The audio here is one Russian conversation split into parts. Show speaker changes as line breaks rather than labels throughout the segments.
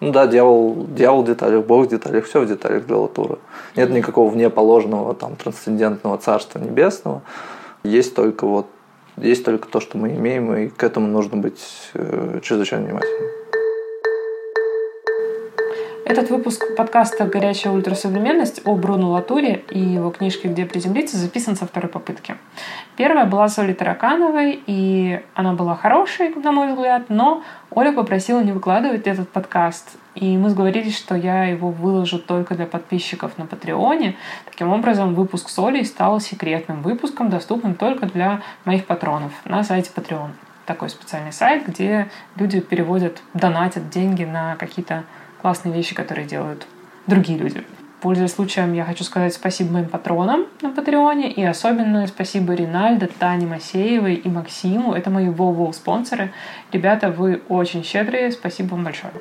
Ну да, дьявол, дьявол в деталях, Бог в деталях, все в деталях для Латура. Нет никакого вне положенного там трансцендентного царства небесного. Есть только вот есть только то, что мы имеем, и к этому нужно быть э, чрезвычайно внимательным.
Этот выпуск подкаста «Горячая ультрасовременность» о Бруно Латуре и его книжке «Где приземлиться» записан со второй попытки. Первая была с Олей Таракановой, и она была хорошей, на мой взгляд, но Оля попросила не выкладывать этот подкаст. И мы сговорились, что я его выложу только для подписчиков на Патреоне. Таким образом, выпуск с Олей стал секретным выпуском, доступным только для моих патронов на сайте Patreon. Такой специальный сайт, где люди переводят, донатят деньги на какие-то классные вещи, которые делают другие люди. Пользуясь случаем, я хочу сказать спасибо моим патронам на Патреоне и особенно спасибо Ринальдо, Тане Масеевой и Максиму. Это мои воу спонсоры. Ребята, вы очень щедрые. Спасибо вам большое.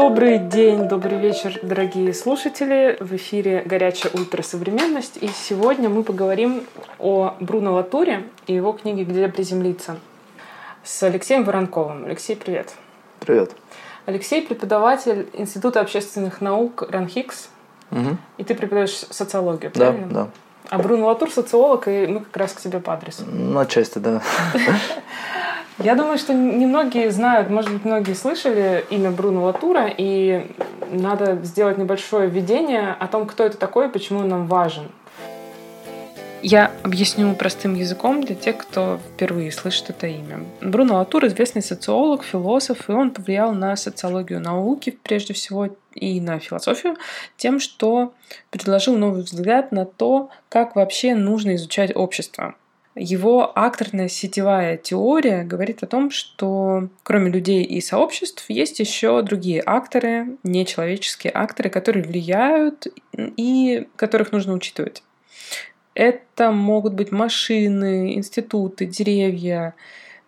Добрый день, добрый вечер, дорогие слушатели. В эфире «Горячая ультрасовременность». И сегодня мы поговорим о Бруно Латуре и его книге «Где приземлиться» с Алексеем Воронковым. Алексей, привет.
Привет.
Алексей – преподаватель Института общественных наук РАНХИКС. Угу. И ты преподаешь социологию, правильно?
Да, да.
А Бруно Латур – социолог, и мы как раз к тебе по адресу.
Ну, отчасти, да.
Я думаю, что немногие знают, может быть, многие слышали имя Бруно Латура, и надо сделать небольшое введение о том, кто это такой и почему он нам важен. Я объясню простым языком для тех, кто впервые слышит это имя. Бруно Латур – известный социолог, философ, и он повлиял на социологию науки, прежде всего, и на философию, тем, что предложил новый взгляд на то, как вообще нужно изучать общество. Его акторная сетевая теория говорит о том, что кроме людей и сообществ есть еще другие акторы, нечеловеческие акторы, которые влияют и которых нужно учитывать. Это могут быть машины, институты, деревья,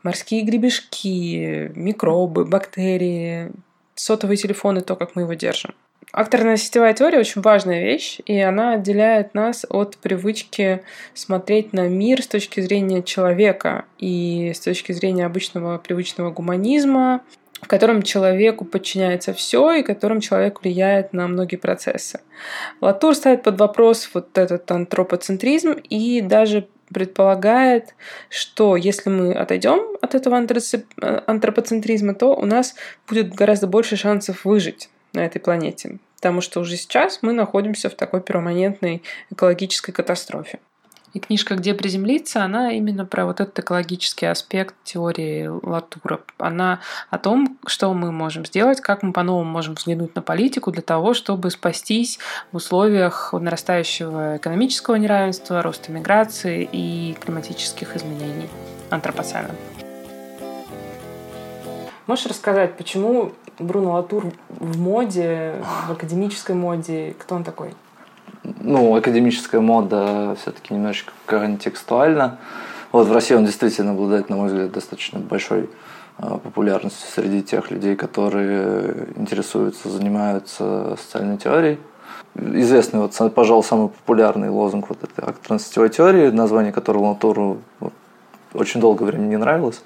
морские гребешки, микробы, бактерии, сотовые телефоны, то, как мы его держим. Акторная сетевая теория очень важная вещь, и она отделяет нас от привычки смотреть на мир с точки зрения человека и с точки зрения обычного привычного гуманизма, в котором человеку подчиняется все и которым человек влияет на многие процессы. Латур ставит под вопрос вот этот антропоцентризм и даже предполагает, что если мы отойдем от этого антропоцентризма, то у нас будет гораздо больше шансов выжить на этой планете. Потому что уже сейчас мы находимся в такой перманентной экологической катастрофе. И книжка «Где приземлиться», она именно про вот этот экологический аспект теории Латура. Она о том, что мы можем сделать, как мы по-новому можем взглянуть на политику для того, чтобы спастись в условиях нарастающего экономического неравенства, роста миграции и климатических изменений антропоцена. Можешь рассказать, почему Бруно Латур в моде, в академической моде? Кто он такой?
Ну, академическая мода все-таки немножечко контекстуальна. Вот в России он действительно обладает, на мой взгляд, достаточно большой а, популярностью среди тех людей, которые интересуются, занимаются социальной теорией. Известный, вот, пожалуй, самый популярный лозунг вот этой акторно теории, название которого Латуру очень долгое время не нравилось.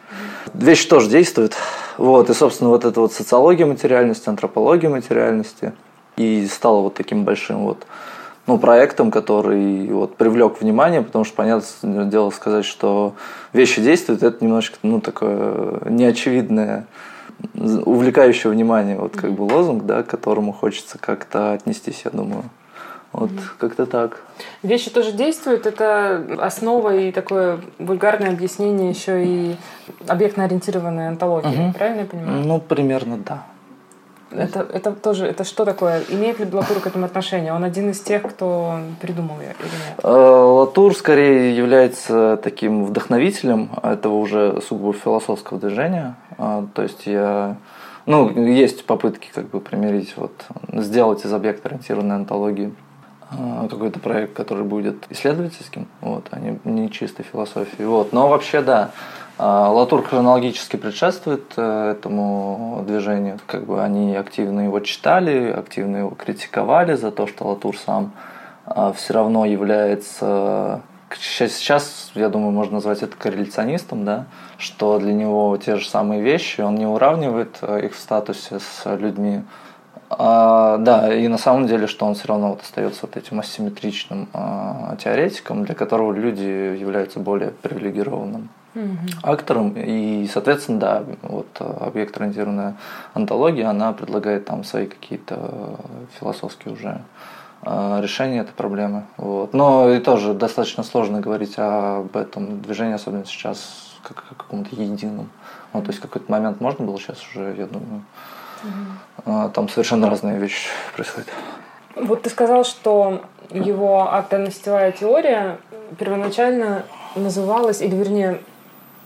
Вещи тоже действуют. Вот, и, собственно, вот эта вот социология материальности, антропология материальности и стала вот таким большим вот ну, проектом, который вот привлек внимание, потому что, понятное дело, сказать, что вещи действуют, это немножечко, ну, такое неочевидное, увлекающее внимание, вот как бы лозунг, да, к которому хочется как-то отнестись, я думаю. Вот mm как-то так.
Вещи тоже действуют. Это основа и такое вульгарное объяснение еще и объектно-ориентированная антология. mm Правильно я понимаю?
Ну, примерно да.
Это, это тоже, это что такое? Имеет ли Латур к этому отношение? Он один из тех, кто придумал ее или нет? Э,
Латур скорее является таким вдохновителем этого уже сугубо философского движения. А, то есть я ну, есть попытки как бы примирить, вот, сделать из объекта-ориентированной антологии а, какой-то проект, который будет исследовательским, вот, а не, не чистой философией. Вот. Но вообще, да, а, Латур хронологически предшествует э, этому движению. Как бы они активно его читали, активно его критиковали за то, что Латур сам а, все равно является сейчас, я думаю, можно назвать это корреляционистом, да, что для него те же самые вещи, он не уравнивает э, их в статусе с людьми. А, да, и на самом деле, что он все равно вот остается вот этим асимметричным а, теоретиком, для которого люди являются более привилегированным mm-hmm. актором. И, соответственно, да, вот объект-ориентированная антология, она предлагает там свои какие-то философские уже а, решение этой проблемы. Вот. Но и тоже достаточно сложно говорить об этом движении, особенно сейчас, как о каком-то едином. Ну, то есть какой-то момент можно было сейчас уже, я думаю, угу. там совершенно разные вещи происходят.
Вот ты сказал, что его автоностевая теория первоначально называлась, или вернее,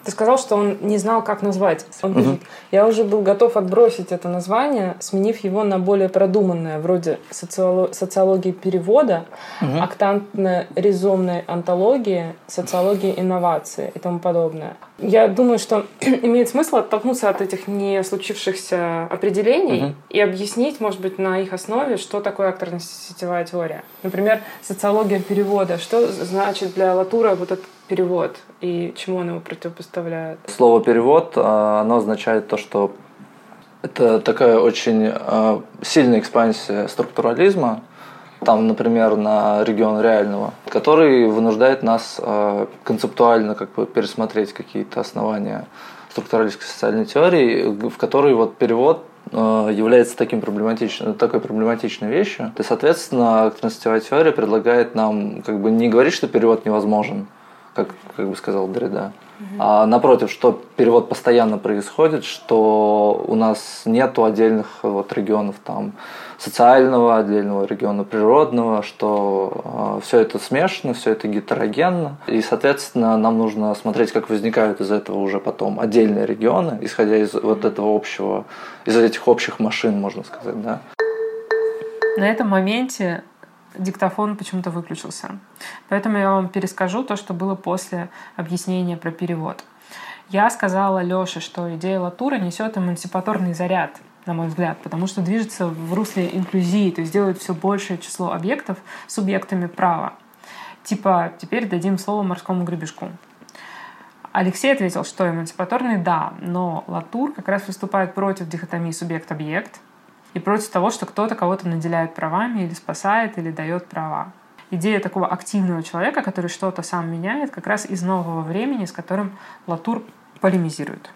ты сказал, что он не знал, как назвать. Он говорит, я уже был готов отбросить это название, сменив его на более продуманное, вроде социолог, социологии перевода, угу. актантно-резонной антологии, социологии инновации и тому подобное. Я думаю, что имеет смысл оттолкнуться от этих не случившихся определений угу. и объяснить, может быть, на их основе, что такое акторно-сетевая теория. Например, социология перевода. Что значит для Латура вот этот перевод и чему он его противопоставляет?
Слово перевод, а, оно означает то, что это такая очень а, сильная экспансия структурализма, там, например, на регион реального, который вынуждает нас а, концептуально как бы пересмотреть какие-то основания структуралистской социальной теории, в которой вот перевод является таким проблематичным, такой проблематичной вещью. И, соответственно, активная теория предлагает нам как бы не говорить, что перевод невозможен, как, как бы сказал Дреда. А напротив, что перевод постоянно происходит, что у нас нету отдельных вот регионов там социального, отдельного региона природного, что э, все это смешано, все это гетерогенно. И, соответственно, нам нужно смотреть, как возникают из этого уже потом отдельные регионы, исходя из вот этого общего, из этих общих машин, можно сказать, да.
На этом моменте диктофон почему-то выключился. Поэтому я вам перескажу то, что было после объяснения про перевод. Я сказала Лёше, что идея Латура несет эмансипаторный заряд, на мой взгляд, потому что движется в русле инклюзии, то есть делает все большее число объектов субъектами права. Типа, теперь дадим слово морскому гребешку. Алексей ответил, что эмансипаторный — да, но Латур как раз выступает против дихотомии субъект-объект, и против того, что кто-то кого-то наделяет правами или спасает, или дает права. Идея такого активного человека, который что-то сам меняет, как раз из нового времени, с которым Латур полемизирует.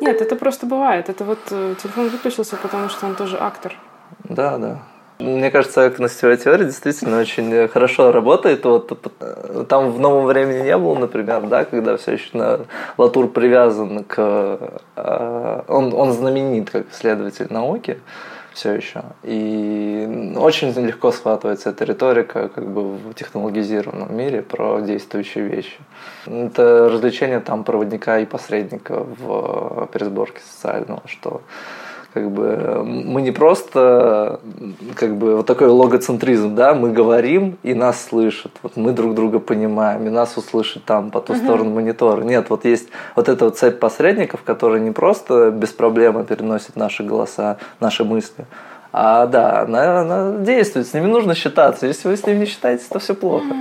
Нет, это просто бывает. Это вот э, телефон выключился, потому что он тоже актор.
Да, да. Мне кажется, активная теория действительно очень хорошо работает. Вот, там в новом времени не было, например, да, когда все еще на Латур привязан к... Э, он, он знаменит как исследователь науки все еще. И очень легко схватывается эта риторика как бы в технологизированном мире про действующие вещи. Это развлечение там проводника и посредника в пересборке социального, что как бы мы не просто как бы вот такой логоцентризм, да, мы говорим и нас слышат, вот мы друг друга понимаем и нас услышат там по ту uh-huh. сторону монитора. Нет, вот есть вот эта вот цепь посредников, которые не просто без проблем переносят наши голоса, наши мысли, а да, она, она действует, с ними нужно считаться. Если вы с ними не считаетесь, то все плохо.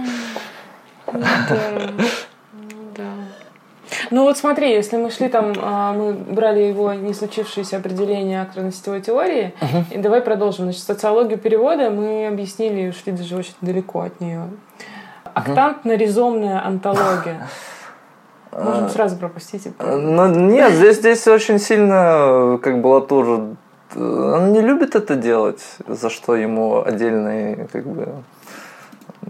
Ну вот смотри, если мы шли там, а, мы брали его не случившееся определение акторно-сетевой теории, uh-huh. и давай продолжим. Значит, социологию перевода мы объяснили и ушли даже очень далеко от нее. Актантно-резомная антология. Можем сразу пропустить.
Ну, нет, здесь, здесь очень сильно, как бы, Латур, он не любит это делать, за что ему отдельный, как бы,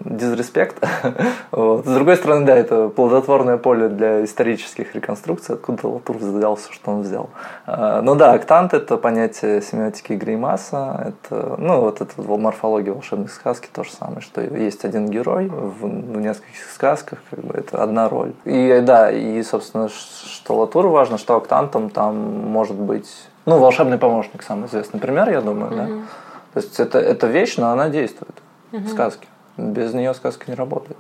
дизреспект. вот. С другой стороны, да, это плодотворное поле для исторических реконструкций, откуда Латур взялся, что он взял. А, ну да, октант – это понятие семиотики Греймаса, это, ну вот это морфология волшебной сказки, то же самое, что есть один герой в, в нескольких сказках, как бы это одна роль. И да, и, собственно, что Латур важно, что октантом там может быть, ну, волшебный помощник, самый известный пример, я думаю, mm-hmm. да. То есть это, это вещь, но она действует mm-hmm. в сказке. Без нее сказка не работает.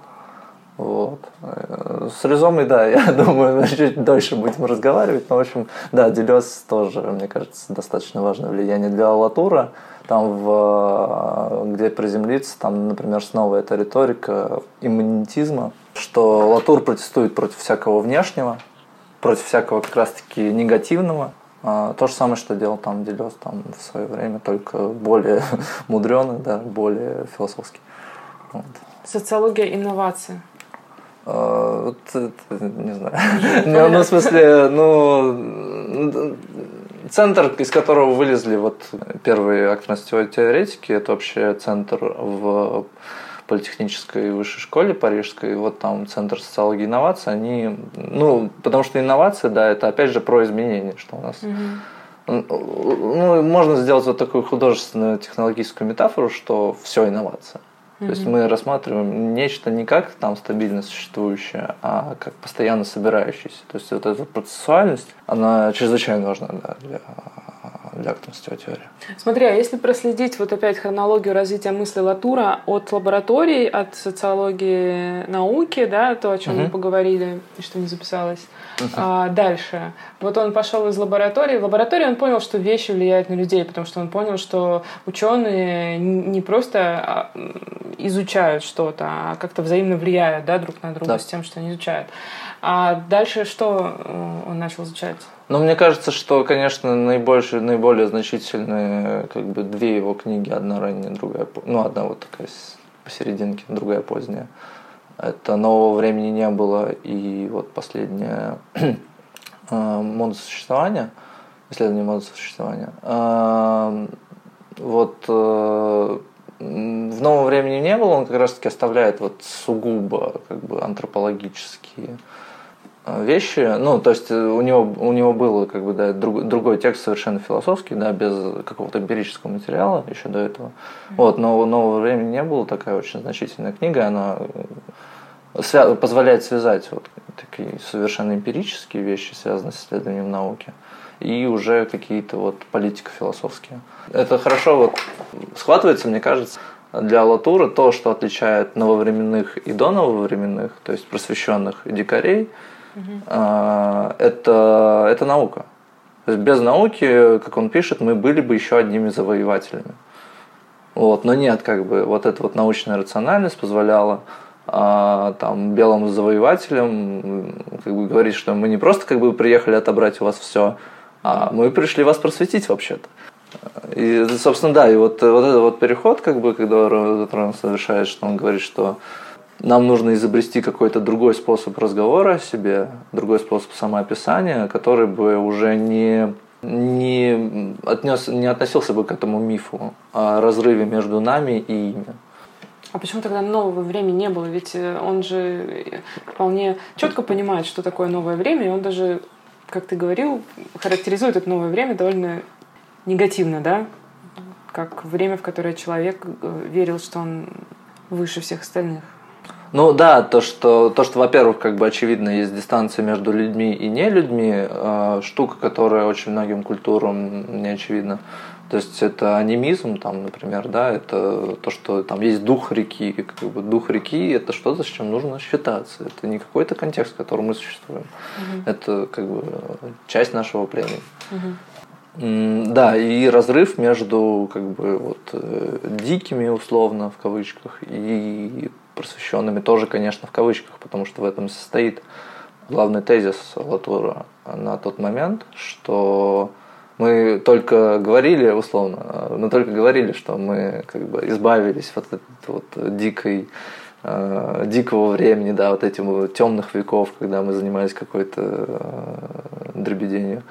Вот. С Резомой, да, я думаю, чуть дольше будем разговаривать. Но, в общем, да, Делес тоже, мне кажется, достаточно важное влияние для Латура. Там, в, где приземлиться, там, например, снова эта риторика иммунитизма, что Латур протестует против всякого внешнего, против всякого как раз-таки негативного. А, то же самое, что делал там Делес там в свое время, только более мудреный, да, более философский.
Вот. Социология инноваций.
А, вот, не знаю. Ну, ну, в смысле, ну, центр, из которого вылезли вот первые актерно теоретики, это вообще центр в политехнической высшей школе парижской, вот там Центр социологии и инноваций, они, ну, потому что инновации, да, это опять же про изменения, что у нас ну, можно сделать вот такую художественную технологическую метафору, что все инновация. То есть мы рассматриваем нечто не как там стабильно существующее, а как постоянно собирающееся. То есть вот эта процессуальность, она чрезвычайно важна да, для активности теории.
Смотри, а если проследить вот опять хронологию развития мысли Латура от лабораторий, от социологии науки, да, то, о чем угу. мы поговорили, что не записалось, угу. а, дальше. Вот он пошел из лаборатории. В лаборатории он понял, что вещи влияют на людей, потому что он понял, что ученые не просто а, изучают что-то, а как-то взаимно влияют да, друг на друга да. с тем, что они изучают. А дальше что э, он начал изучать?
Ну, мне кажется, что, конечно, наибольшие, наиболее значительные как бы две его книги, одна ранняя, другая, ну, одна вот такая посерединке, другая поздняя. Это «Нового времени не было» и вот последняя э, «Мода существования», исследование моды существования. Э, вот э, в новом времени не было, он как раз таки оставляет вот сугубо как бы антропологические вещи, ну, то есть э, у него, у него был как бы, да, друг, другой текст совершенно философский, да, без какого-то эмпирического материала еще до этого. Mm-hmm. Вот, но нового времени не было, такая очень значительная книга, она э, свя- позволяет связать вот такие совершенно эмпирические вещи, связанные с исследованием науки, и уже какие-то вот политико-философские. Это хорошо вот схватывается, мне кажется, для Латура то, что отличает нововременных и до нововременных, то есть просвещенных дикарей, а, это, это наука. То есть без науки, как он пишет, мы были бы еще одними завоевателями. Вот, но нет, как бы вот эта вот научная рациональность позволяла а, там белым завоевателям как бы говорить, что мы не просто как бы приехали отобрать у вас все, а мы пришли вас просветить вообще-то. И, собственно, да, и вот, вот этот вот переход, как бы, когда он совершает, что он говорит, что нам нужно изобрести какой-то другой способ разговора о себе, другой способ самоописания, который бы уже не не, отнес, не относился бы к этому мифу о разрыве между нами и ими.
А почему тогда нового времени не было? Ведь э, он же вполне четко понимает, что такое новое время, и он даже, как ты говорил, характеризует это новое время довольно негативно, да? Как время, в которое человек э, верил, что он выше всех остальных.
Ну да, то, что, то, что во-первых, как бы очевидно, есть дистанция между людьми и не людьми, э, штука, которая очень многим культурам не очевидна. То есть это анимизм, там, например, да, это то, что там есть дух реки, как бы дух реки это что-то, с чем нужно считаться. Это не какой-то контекст, в котором мы существуем. Угу. Это как бы часть нашего племени. Угу. Да, и разрыв между как бы вот э, дикими условно в кавычках и просвещенными тоже, конечно, в кавычках, потому что в этом состоит главный тезис Латура на тот момент, что мы только говорили, условно, мы только говорили, что мы как бы избавились от этой вот дикой э, дикого времени, да, вот этим темных веков, когда мы занимались какой-то э, дребеденью.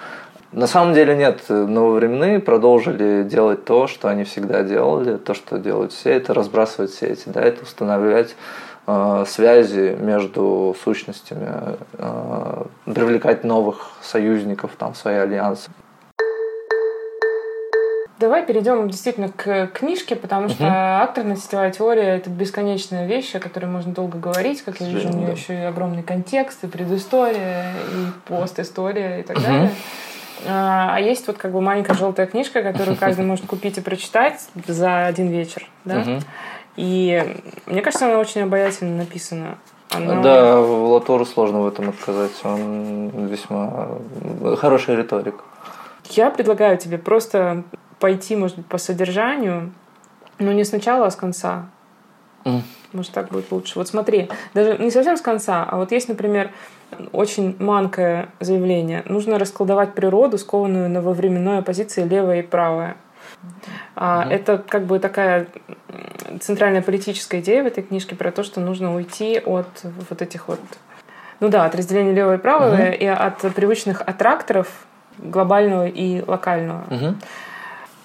На самом деле нет, нововременные продолжили делать то, что они всегда делали, то, что делают все, это разбрасывать сети, да, это устанавливать э, связи между сущностями, э, привлекать новых союзников там, в свои альянсы.
Давай перейдем действительно к книжке, потому что uh-huh. акторно-сетевая теория это бесконечная вещь, о которой можно долго говорить. Как я вижу, у нее да. еще и огромный контекст, и предыстория, и постистория и так uh-huh. далее. А, а есть вот как бы маленькая желтая книжка, которую каждый может купить и прочитать за один вечер, да? И мне кажется, она очень обаятельно написана. Оно...
Да, Латуру сложно в этом отказать. Он весьма хороший риторик.
Я предлагаю тебе просто пойти, может быть, по содержанию, но не сначала, а с конца.
Mm.
Может, так будет лучше. Вот смотри, даже не совсем с конца, а вот есть, например, очень манкое заявление. Нужно расколдовать природу, скованную на во временной оппозиции левое и правое. А, Это как бы такая центральная политическая идея в этой книжке про то, что нужно уйти от вот этих вот ну да, от разделения левого и правого uh и от привычных аттракторов глобального и локального.
uh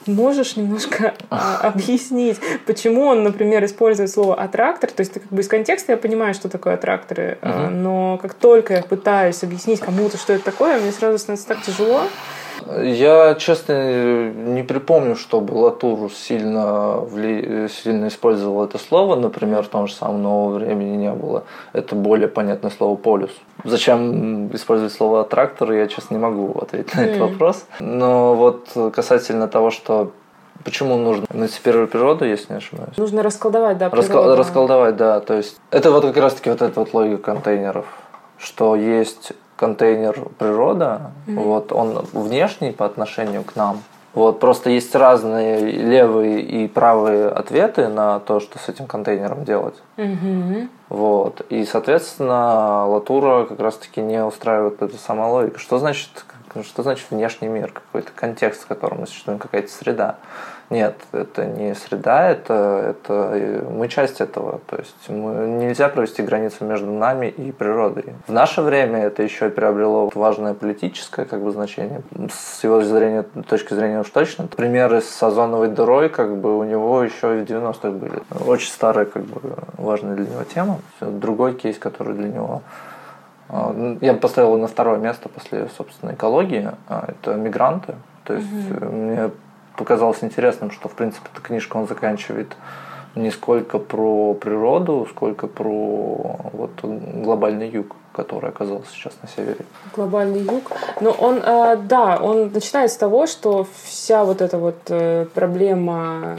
Можешь немножко а, объяснить, почему он, например, использует слово аттрактор? То есть, как бы из контекста я понимаю, что такое аттракторы, uh но как только я пытаюсь объяснить кому-то, что это такое, мне сразу становится так тяжело.
Я, честно, не припомню, чтобы Латур сильно, вли... сильно использовал это слово. Например, в том же самом нового времени не было. Это более понятное слово полюс. Зачем использовать слово трактор, я, честно, не могу ответить на этот mm. вопрос. Но вот касательно того, что Почему нужно эмансипировать природу, если не ошибаюсь?
Нужно расколдовать, да,
природу. Расколдовать, да. То есть это вот как раз-таки вот эта вот логика контейнеров, что есть контейнер природа, mm-hmm. вот он внешний по отношению к нам. Вот просто есть разные левые и правые ответы на то, что с этим контейнером делать.
Mm-hmm.
Вот. И, соответственно, Латура как раз-таки не устраивает эта сама логика. Что значит, что значит внешний мир? Какой-то контекст, в котором мы существуем, какая-то среда. Нет, это не среда, это, это мы часть этого. То есть мы, нельзя провести границу между нами и природой. В наше время это еще приобрело важное политическое как бы, значение. С его зрения, точки зрения уж точно. Примеры с озоновой дырой как бы у него еще и в 90-х были. Очень старая, как бы, важная для него тема. Другой кейс, который для него а, я поставил его на второе место после, собственно, экологии. А, это мигранты. То есть угу. мне показалось интересным, что, в принципе, эта книжка он заканчивает не сколько про природу, сколько про вот глобальный юг, который оказался сейчас на севере.
Глобальный юг. Но он, э, да, он начинает с того, что вся вот эта вот э, проблема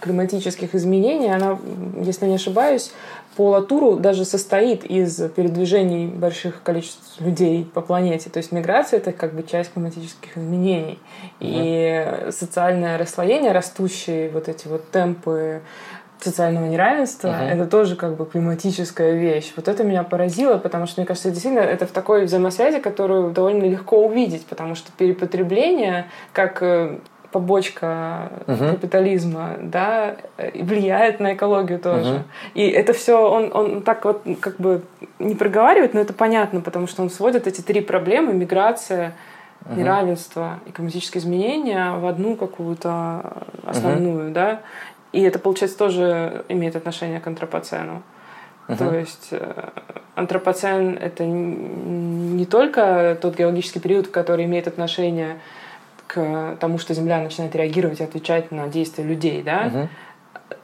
климатических изменений, она, если не ошибаюсь, по Латуру даже состоит из передвижений больших количеств людей по планете. То есть миграция это как бы часть климатических изменений. И социальное расслоение, растущие вот эти вот темпы социального неравенства, uh-huh. это тоже как бы климатическая вещь. Вот это меня поразило, потому что, мне кажется, действительно это в такой взаимосвязи, которую довольно легко увидеть, потому что перепотребление, как побочка uh-huh. капитализма, да, влияет на экологию тоже. Uh-huh. И это все он, он так вот как бы не проговаривает, но это понятно, потому что он сводит эти три проблемы миграция, uh-huh. неравенство и климатические изменения в одну какую-то основную, uh-huh. да. И это, получается, тоже имеет отношение к антропоцену. Uh-huh. То есть э, антропоцен это не только тот геологический период, который имеет отношение к тому, что Земля начинает реагировать и отвечать на действия людей, да?
Угу.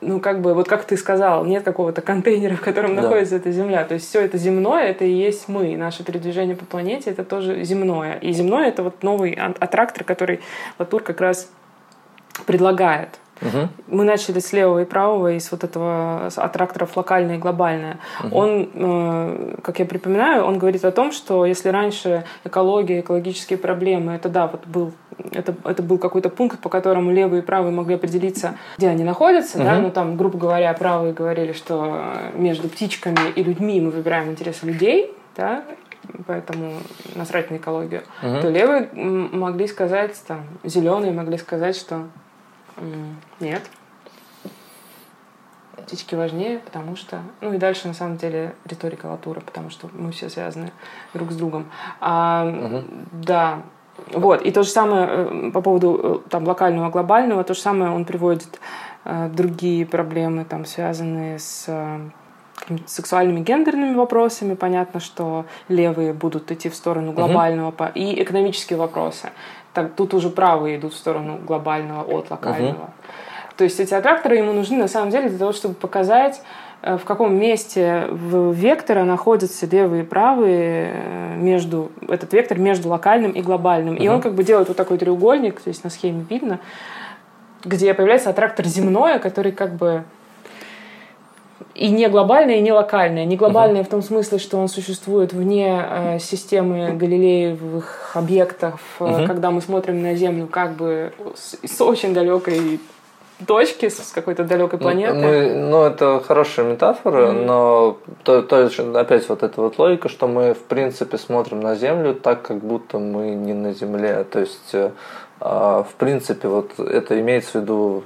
Ну, как бы, вот как ты сказал, нет какого-то контейнера, в котором да. находится эта Земля. То есть все это земное, это и есть мы. Наше передвижение по планете это тоже земное. И земное это вот новый аттрактор, который Латур как раз предлагает.
Угу.
Мы начали с левого и правого, из вот этого аттракторов локальное и глобальное. Угу. Он, э, как я припоминаю, он говорит о том, что если раньше экология, экологические проблемы, это да, вот был это, это был какой-то пункт, по которому левые и правые могли определиться, где они находятся, угу. да, ну там, грубо говоря, правые говорили, что между птичками и людьми мы выбираем интересы людей, да, поэтому насрать на экологию, угу. то левые могли сказать, там, зеленые могли сказать, что нет. Птички важнее, потому что... Ну и дальше, на самом деле, риторика Латура, потому что мы все связаны друг с другом. А,
угу.
Да, вот, и то же самое э, по поводу э, там, локального, глобального, то же самое он приводит э, другие проблемы, там, связанные с э, сексуальными гендерными вопросами. Понятно, что левые будут идти в сторону глобального, угу. и экономические вопросы так, тут уже правые идут в сторону глобального от локального. Угу. То есть эти аттракторы ему нужны на самом деле для того, чтобы показать, э, в каком месте в вектора находятся левые и правые э, между этот вектор между локальным и глобальным. Угу. И он как бы делает вот такой треугольник, то есть на схеме видно, где появляется аттрактор земное, который как бы и не глобальное, и не локальное. Не глобальное uh-huh. в том смысле, что он существует вне э, системы галилеевых объектов, uh-huh. когда мы смотрим на Землю как бы с, с очень далекой точки с какой-то далекой планеты.
Мы, ну, это хорошая метафора, mm-hmm. но то, то, опять вот эта вот логика, что мы в принципе смотрим на Землю так, как будто мы не на Земле. То есть э, в принципе, вот это имеется в виду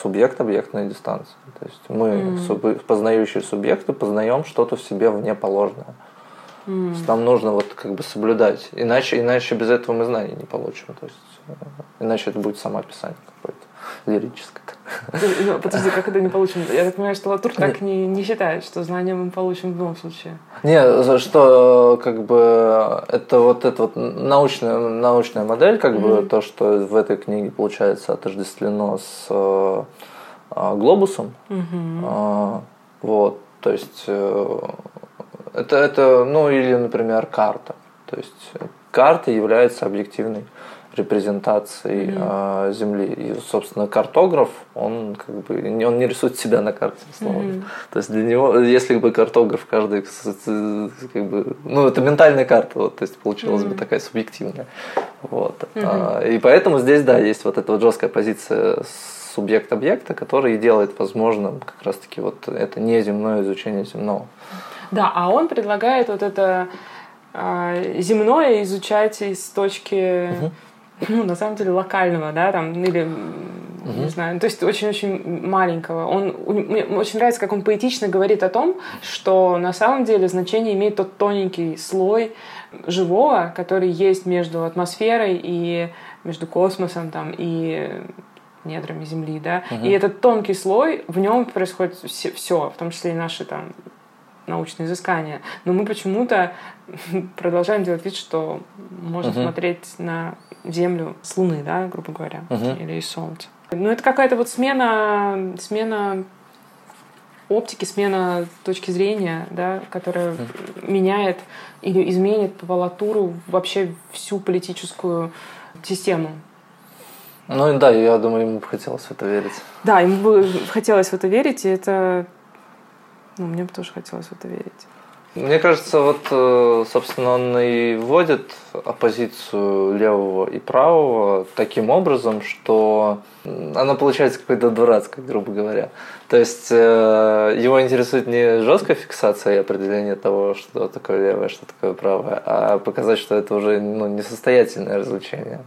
субъект-объектная дистанция. То есть мы, mm. суб, познающие субъекты, познаем что-то в себе вне положенное. Mm. Нам нужно вот как бы соблюдать. Иначе, иначе без этого мы знаний не получим. То есть, э, иначе это будет самоописание какое-то лирическое.
Ну, подожди, как это не получим? Я так понимаю, что Латур так не, не считает, что знания мы получим в любом случае.
Не, что как бы это вот эта вот научная, научная модель, как mm-hmm. бы то, что в этой книге получается отождествлено с э, глобусом. Mm-hmm. Э, вот, то есть э, это, это, ну или, например, карта. То есть карта является объективной репрезентацией mm-hmm. э, Земли. И, собственно, картограф, он как бы он не рисует себя на карте. Mm-hmm. То есть для него, если бы картограф каждый, как бы, ну, это ментальная карта, вот, то есть получилась mm-hmm. бы такая субъективная. Вот. Mm-hmm. А, и поэтому здесь, да, есть вот эта вот жесткая позиция субъект-объекта, который делает возможным как раз-таки вот это неземное изучение земного.
Да, а он предлагает вот это а, земное изучать из точки угу ну, на самом деле, локального, да, там, или, угу. не знаю, то есть очень-очень маленького. Он, мне очень нравится, как он поэтично говорит о том, что на самом деле значение имеет тот тоненький слой живого, который есть между атмосферой и между космосом там, и недрами Земли, да, угу. и этот тонкий слой, в нем происходит все, все, в том числе и наши там научные изыскания. Но мы почему-то продолжаем делать вид, что можем угу. смотреть на Землю с Луны, да, грубо говоря, угу. или из Солнца. Ну, это какая-то вот смена, смена оптики, смена точки зрения, да, которая mm. меняет или изменит по Валатуру вообще всю политическую систему.
Ну да, я думаю, ему бы хотелось в это верить.
Да, ему бы хотелось в это верить, и это... Ну, мне бы тоже хотелось в это верить.
Мне кажется, вот, э, собственно, он и вводит оппозицию левого и правого таким образом, что она получается какой-то дурацкой, грубо говоря. То есть э, его интересует не жесткая фиксация и определение того, что такое левое, что такое правое, а показать, что это уже ну, несостоятельное развлечение.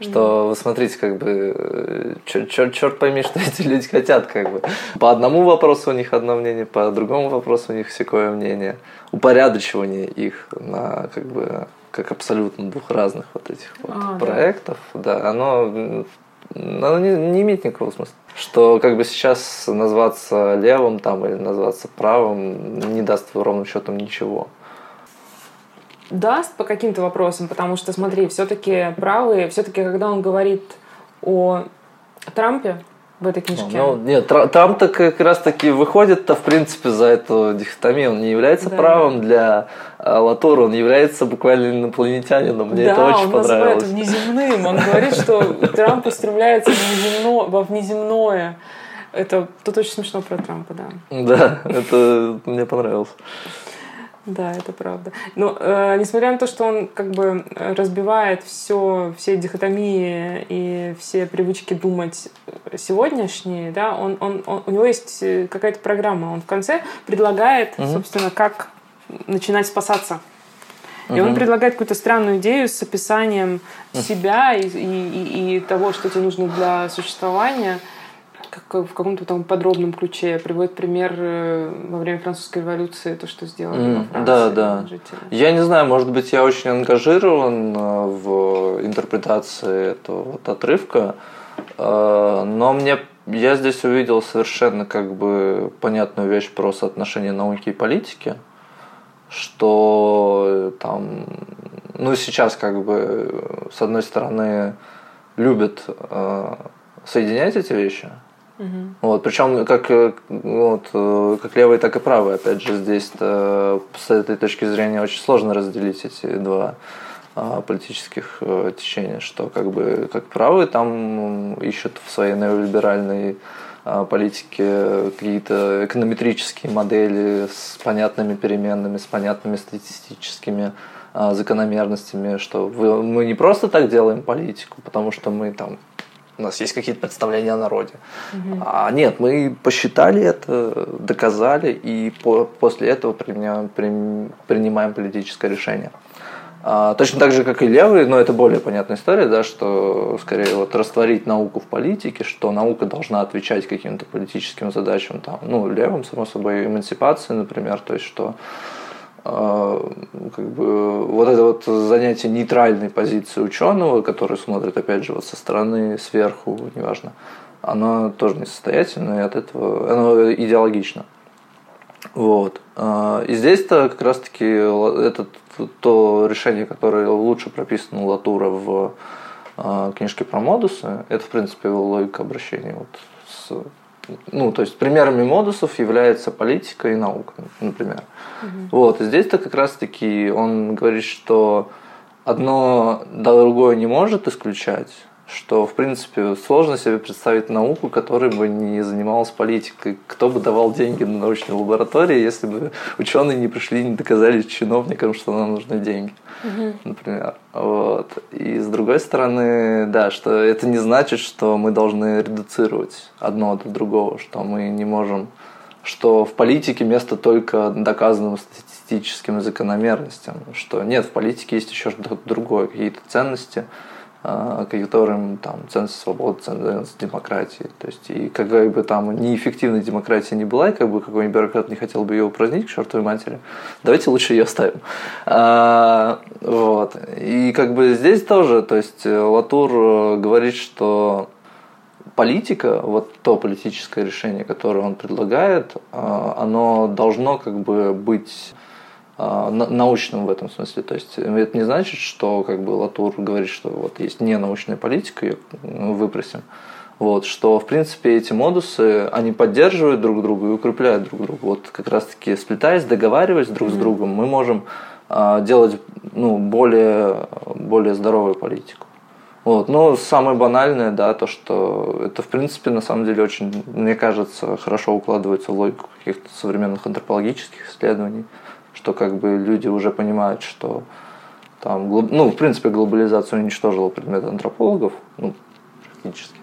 Что вы смотрите, как бы, черт, черт, черт пойми, что эти люди хотят, как бы. По одному вопросу у них одно мнение, по другому вопросу у них всякое мнение. Упорядочивание их на, как бы, как абсолютно двух разных вот этих вот а, проектов, да, да оно, оно не, не имеет никакого смысла. Что как бы сейчас назваться левым там или назваться правым не даст ровным счетом ничего
даст по каким-то вопросам, потому что, смотри, все-таки правые, все-таки, когда он говорит о Трампе в этой книжке.
Ну, нет, Трамп-то как раз-таки выходит-то, в принципе, за эту дихотомию. Он не является да. правым для а, Латура, он является буквально инопланетянином. Мне
да,
это очень
он
понравилось.
он внеземным. Он говорит, что Трамп устремляется во внеземное. Это тут очень смешно про Трампа, да.
Да, это мне понравилось.
Да, это правда. Но э, несмотря на то, что он как бы разбивает все, все дихотомии и все привычки думать сегодняшние, да, он, он, он, у него есть какая-то программа. Он в конце предлагает, угу. собственно, как начинать спасаться. И угу. он предлагает какую-то странную идею с описанием себя и, и, и, и того, что тебе нужно для существования – как, в каком-то там подробном ключе приводит пример э, во время французской революции, то, что сделали mm, во Франции.
Да, да. Жители. Я не знаю, может быть, я очень ангажирован э, в интерпретации этого вот отрывка, э, но мне я здесь увидел совершенно как бы понятную вещь про соотношение науки и политики, что там, ну сейчас как бы с одной стороны любят соединять эти вещи, Угу. Вот, причем как, э, вот, э, как левый, так и правый. Опять же, здесь с этой точки зрения очень сложно разделить эти два а, политических э, течения, что как бы как правые там ищут в своей неолиберальной а, политики какие-то эконометрические модели с понятными переменными, с понятными статистическими а, закономерностями, что мы не просто так делаем политику, потому что мы там у нас есть какие-то представления о народе. Угу. А нет, мы посчитали это, доказали, и по, после этого принимаем, принимаем политическое решение. А, точно так же, как и левые, но это более понятная история, да, что скорее вот растворить науку в политике, что наука должна отвечать каким-то политическим задачам, там, ну, левым, само собой, эмансипации, например, то есть что как бы вот это вот занятие нейтральной позиции ученого, который смотрит, опять же, вот со стороны, сверху, неважно, оно тоже несостоятельно, и от этого оно идеологично. Вот. А, и здесь-то как раз-таки этот то решение, которое лучше прописано Латура в э, книжке про модусы, это, в принципе, логика обращения вот с ну, то есть примерами модусов является политика и наука, например. Угу. Вот, и здесь-то как раз-таки он говорит, что одно другое не может исключать, что, в принципе, сложно себе представить науку, которая бы не занималась политикой. Кто бы давал деньги на научные лаборатории, если бы ученые не пришли и не доказали чиновникам, что нам нужны деньги, угу. например. Вот. И с другой стороны, да, что это не значит, что мы должны редуцировать одно от другого, что мы не можем что в политике место только доказанным статистическим закономерностям, что нет, в политике есть еще что-то другое, какие-то ценности, которым там ценность свободы, ценность демократии. То есть, и какая бы там неэффективной демократия не была, и как бы какой-нибудь бюрократ не хотел бы ее упразднить к чертовой матери, давайте лучше ее оставим. А, вот. И как бы здесь тоже, то есть Латур э, говорит, что политика, вот то политическое решение, которое он предлагает, а, оно должно как бы быть а, научным в этом смысле. То есть это не значит, что как бы Латур говорит, что вот есть не научная политика, ее выпросим. Вот, что, в принципе, эти модусы, они поддерживают друг друга и укрепляют друг друга. Вот как раз-таки сплетаясь, договариваясь друг mm-hmm. с другом, мы можем а, делать ну, более, более здоровую политику. Вот. Но самое банальное, да, то, что это, в принципе, на самом деле очень, мне кажется, хорошо укладывается в логику каких-то современных антропологических исследований что как бы люди уже понимают, что там, ну, в принципе, глобализация уничтожила предметы антропологов, ну, практически.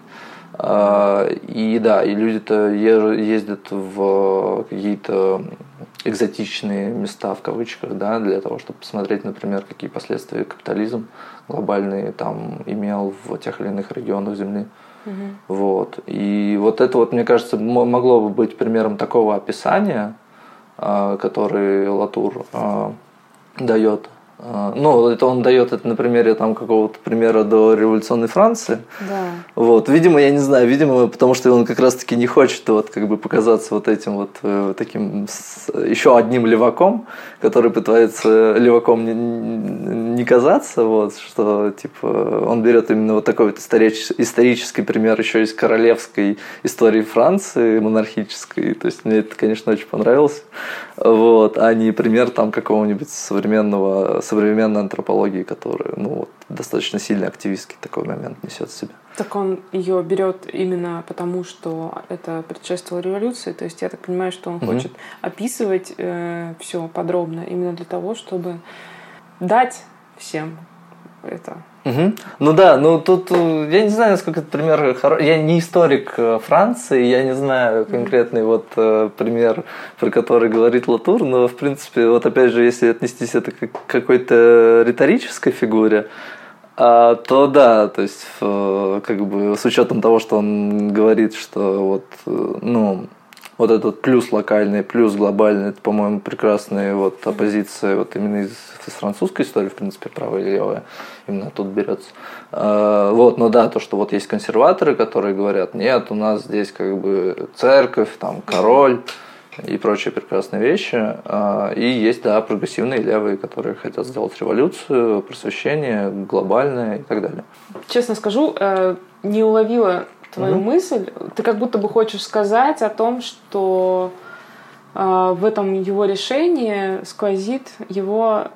А, и да, и люди-то ездят в какие-то экзотичные места в кавычках, да, для того, чтобы посмотреть, например, какие последствия капитализм глобальный там имел в тех или иных регионах Земли. Угу. Вот. И вот это вот, мне кажется, могло бы быть примером такого описания, который Латур а, дает ну, это он дает это на примере там какого-то примера до революционной Франции.
Да.
Вот, видимо, я не знаю, видимо, потому что он как раз-таки не хочет вот как бы показаться вот этим вот э, таким еще одним леваком, который пытается леваком не, не казаться, вот, что типа он берет именно вот такой вот исторический, исторический пример еще из королевской истории Франции, монархической, то есть мне это, конечно, очень понравилось, вот, а не пример там какого-нибудь современного современной антропологии, которая ну, вот, достаточно сильный активистский такой момент несет в себе.
Так он ее берет именно потому, что это предшествовало революции. То есть я так понимаю, что он mm-hmm. хочет описывать э, все подробно именно для того, чтобы дать всем это
Угу. Ну да, ну тут э, я не знаю, насколько этот пример хороший. Я не историк э, Франции, я не знаю конкретный вот э, пример, про который говорит Латур, но в принципе, вот опять же, если отнестись это к какой-то риторической фигуре, а, то да, то есть как бы с учетом того, что он говорит, что вот, ну, вот этот плюс локальный, плюс глобальный, это, по-моему, прекрасная вот оппозиция вот именно из, из французской истории, в принципе, правая и левая, именно тут берется. А, вот, но да, то, что вот есть консерваторы, которые говорят, нет, у нас здесь как бы церковь, там король и прочие прекрасные вещи. А, и есть, да, прогрессивные левые, которые хотят сделать революцию, просвещение глобальное и так далее.
Честно скажу, э, не уловила твою угу. мысль. Ты как будто бы хочешь сказать о том, что э, в этом его решении сквозит его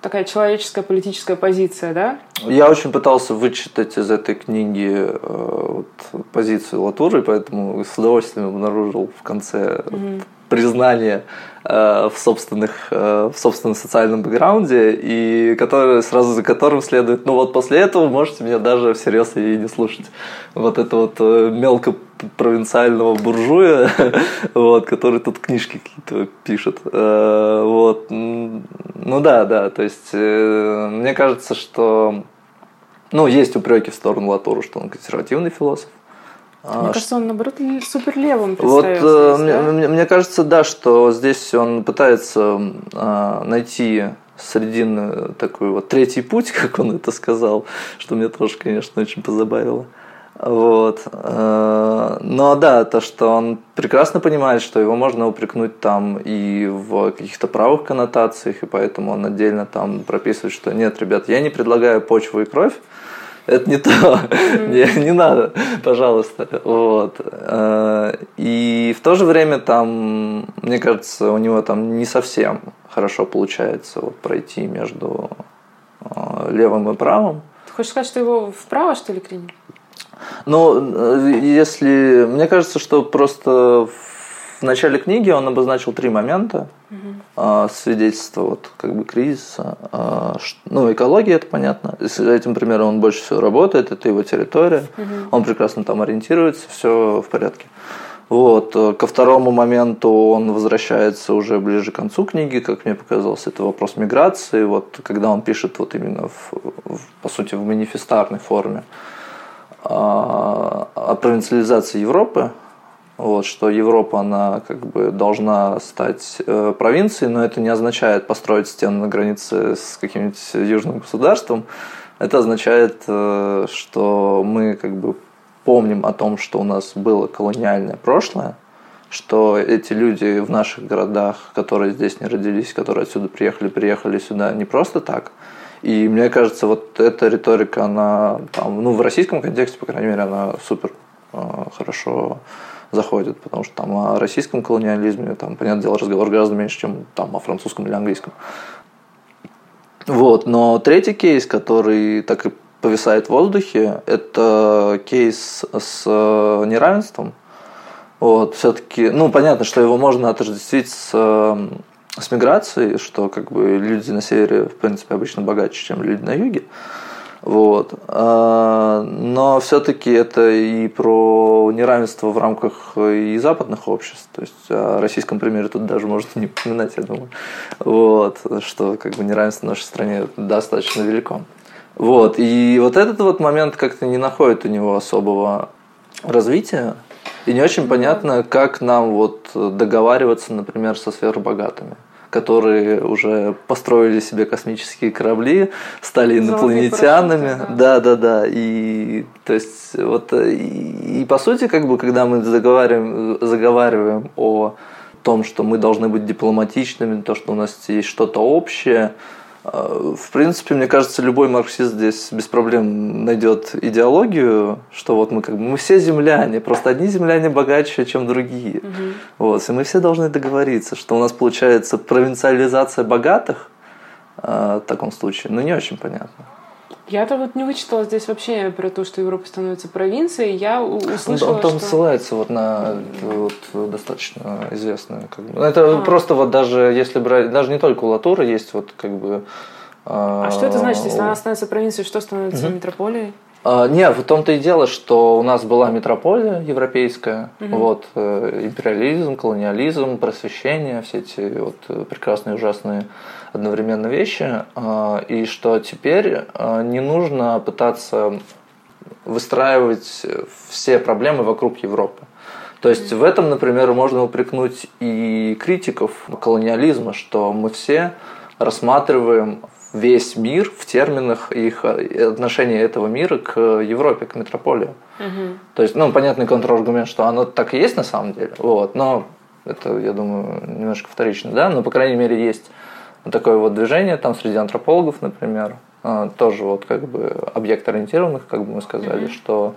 такая человеческая политическая позиция, да?
Я очень пытался вычитать из этой книги э, вот, позицию Латуры, поэтому с удовольствием обнаружил в конце mm-hmm. Признание э, в, собственных, э, в собственном социальном бэкграунде, и который, сразу за которым следует, ну вот после этого можете меня даже всерьез и не слушать. Вот это вот э, мелко провинциального буржуя, вот, который тут книжки какие-то пишет. Вот. Ну да, да, то есть мне кажется, что ну, есть упреки в сторону Латуру, что он консервативный философ.
А, мне кажется, он, наоборот, супер левым
Вот э, мне, да? мне, мне кажется, да, что здесь он пытается э, найти срединный такой вот третий путь, как он это сказал, что мне тоже, конечно, очень позабавило. Вот. Э, но да, то, что он прекрасно понимает, что его можно упрекнуть там и в каких-то правых коннотациях, и поэтому он отдельно там прописывает, что нет, ребят, я не предлагаю почву и кровь, это не то, не, не надо, пожалуйста. Вот. Э, и в то же время там, мне кажется, у него там не совсем хорошо получается вот пройти между э, левым и правым.
Ты хочешь сказать, что его вправо, что ли, клинит?
Ну, если... Мне кажется, что просто в начале книги он обозначил три момента угу. свидетельства вот, как бы кризиса. А, ну, экология, это понятно. С этим примером он больше всего работает, это его территория. Угу. Он прекрасно там ориентируется, все в порядке. Вот. Ко второму моменту он возвращается уже ближе к концу книги, как мне показалось, это вопрос миграции. Вот, когда он пишет вот именно, в, в, по сути, в манифестарной форме о провинциализации Европы, вот, что Европа, она как бы должна стать э, провинцией, но это не означает построить стену на границе с каким-нибудь южным государством. Это означает, э, что мы как бы помним о том, что у нас было колониальное прошлое, что эти люди в наших городах, которые здесь не родились, которые отсюда приехали, приехали сюда не просто так, и мне кажется, вот эта риторика, она там, ну, в российском контексте, по крайней мере, она супер э, хорошо заходит, потому что там о российском колониализме, там, понятное дело, разговор гораздо меньше, чем там о французском или английском. Вот, но третий кейс, который так и повисает в воздухе, это кейс с э, неравенством. Вот, все-таки, ну, понятно, что его можно отождествить с с миграцией, что как бы люди на севере, в принципе, обычно богаче, чем люди на юге. Вот. А, но все-таки это и про неравенство в рамках и западных обществ. То есть о российском примере тут даже можно не упоминать, я думаю. Вот. Что как бы неравенство в нашей стране достаточно велико. Вот. И вот этот вот момент как-то не находит у него особого развития. И не очень понятно, как нам вот договариваться, например, со сверхбогатыми которые уже построили себе космические корабли, стали инопланетянами. Да, да, да. И то есть вот и, и по сути, как бы, когда мы заговариваем, заговариваем о том, что мы должны быть дипломатичными, то, что у нас есть что-то общее, в принципе, мне кажется, любой марксист здесь без проблем найдет идеологию, что вот мы как бы мы все земляне, просто одни земляне богаче, чем другие. Угу. Вот, и мы все должны договориться, что у нас получается провинциализация богатых э, в таком случае, но не очень понятно.
Я-то вот не вычитала здесь вообще про то, что Европа становится провинцией. Я услышала,
Он, он там что... ссылается вот на вот, достаточно известную. Как бы. Это а. просто вот даже если брать, даже не только у Латура есть вот как бы...
А, а что это значит, если она становится провинцией, что становится угу. метрополией?
А, нет, в том-то и дело, что у нас была метрополия европейская, угу. вот, э, империализм, колониализм, просвещение, все эти вот э, прекрасные, ужасные одновременно вещи, а, и что теперь а, не нужно пытаться выстраивать все проблемы вокруг Европы. То есть в этом, например, можно упрекнуть и критиков колониализма, что мы все рассматриваем весь мир в терминах их отношения этого мира к Европе, к метрополии. Угу. То есть, ну, понятный контраргумент, что оно так и есть на самом деле, вот, но это, я думаю, немножко вторично, да, но, по крайней мере, есть такое вот движение там среди антропологов, например, а, тоже вот как бы объект ориентированных, как бы мы сказали, mm-hmm. что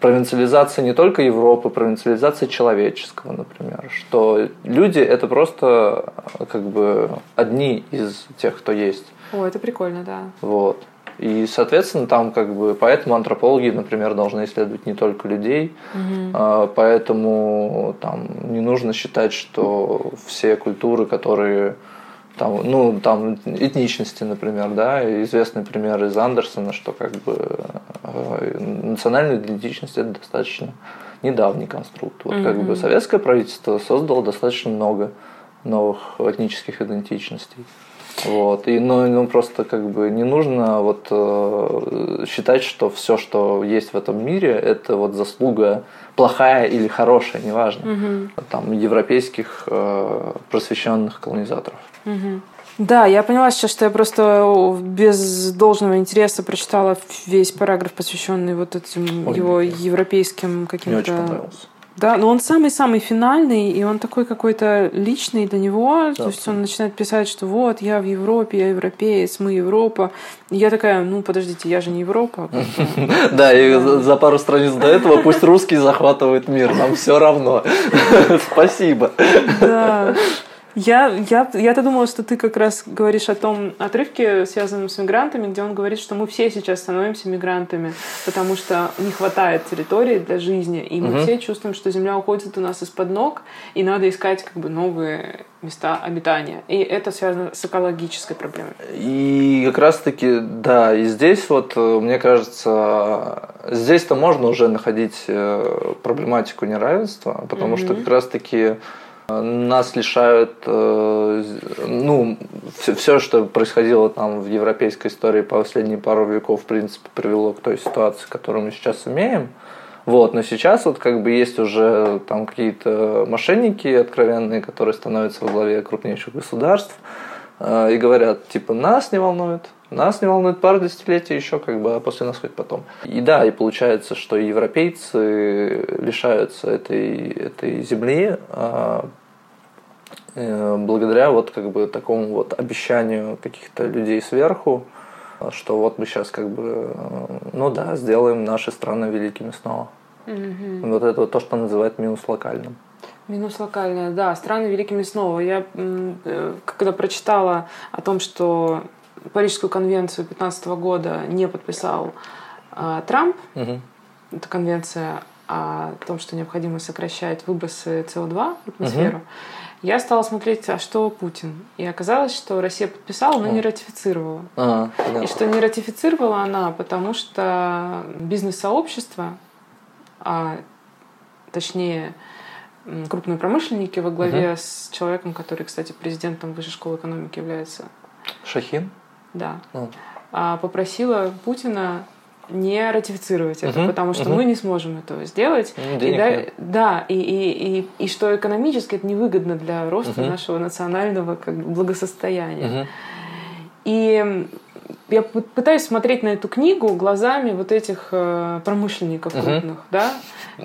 провинциализация не только Европы, провинциализация человеческого, например, что люди это просто как бы одни из тех, кто есть.
О, это прикольно, да.
Вот. И, соответственно, там как бы поэтому антропологи, например, должны исследовать не только людей, угу. поэтому там не нужно считать, что все культуры, которые там, ну, там этничности, например, да, известный пример из Андерсона, что как бы э, национальная идентичность это достаточно недавний конструкт. Вот mm-hmm. как бы советское правительство создало достаточно много новых этнических идентичностей. Вот. И, ну, ну, просто как бы не нужно вот э, считать, что все, что есть в этом мире, это вот заслуга плохая или хорошая, неважно, угу. там европейских э, просвещенных колонизаторов.
Угу. Да, я поняла сейчас, что я просто без должного интереса прочитала весь параграф, посвященный вот этим Ой, его европейским каким-то. Мне
очень понравился.
Да, но он самый-самый финальный, и он такой какой-то личный для него. Да, то есть он начинает писать, что вот, я в Европе, я европеец, мы Европа. И я такая, ну, подождите, я же не Европа.
Да, и за пару страниц до этого пусть русский захватывает мир, нам все равно. Спасибо.
Да. Я, я, я-то думала, что ты как раз говоришь о том отрывке, связанном с мигрантами, где он говорит, что мы все сейчас становимся мигрантами, потому что не хватает территории для жизни, и мы угу. все чувствуем, что земля уходит у нас из-под ног, и надо искать как бы новые места обитания. И это связано с экологической проблемой.
И как раз-таки, да, и здесь вот, э, мне кажется, здесь-то можно уже находить э, проблематику неравенства, потому mm что как раз-таки нас лишают, э, ну, все, что происходило там в европейской истории последние пару веков, в принципе, привело к той ситуации, которую мы сейчас имеем. Вот, но сейчас вот как бы есть уже там какие-то мошенники откровенные, которые становятся во главе крупнейших государств и говорят, типа, нас не волнует, нас не волнует пару десятилетий еще, как бы, а после нас хоть потом. И да, и получается, что европейцы лишаются этой, этой земли а, э, благодаря вот как бы такому вот обещанию каких-то людей сверху, что вот мы сейчас как бы, ну да, сделаем наши страны великими снова. Угу. Вот это вот то, что называют минус локальным.
Минус локальное, да, страны великими снова. Я э, когда прочитала о том, что Парижскую конвенцию 2015 года не подписал э, Трамп. Угу. Это конвенция о том, что необходимо сокращать выбросы СО2 в атмосферу. Угу. Я стала смотреть, а что Путин. И оказалось, что Россия подписала, но не ратифицировала. А, И что не ратифицировала она, потому что бизнес-сообщество, а точнее крупные промышленники во главе угу. с человеком, который, кстати, президентом Высшей школы экономики является.
Шахин?
да, mm. попросила Путина не ратифицировать это, угу, потому что угу. мы не сможем этого сделать.
Ну, денег и, да, нет.
да и, и, и, и что экономически это невыгодно для роста угу. нашего национального как бы, благосостояния. Угу. И я пытаюсь смотреть на эту книгу глазами вот этих э, промышленников угу. крупных, да,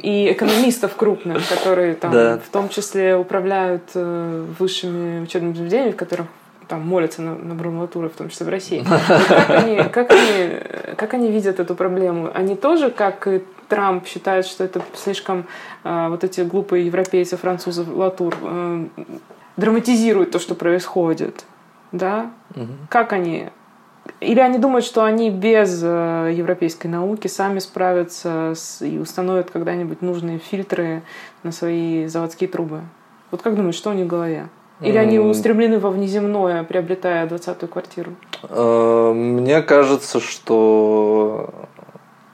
и экономистов крупных, которые там да. в том числе управляют э, высшими учебными заведениями, в которых там молятся на, на Брунватуры, в том числе в России. Как они, как, они, как они видят эту проблему? Они тоже, как и Трамп, считают, что это слишком э, вот эти глупые европейцы, французы, Латур э, драматизируют то, что происходит. Да? Угу. Как они или они думают, что они без э, европейской науки сами справятся с, и установят когда-нибудь нужные фильтры на свои заводские трубы? Вот как думаешь, что у них в голове? Или они устремлены во внеземное, приобретая двадцатую квартиру?
Э, мне кажется, что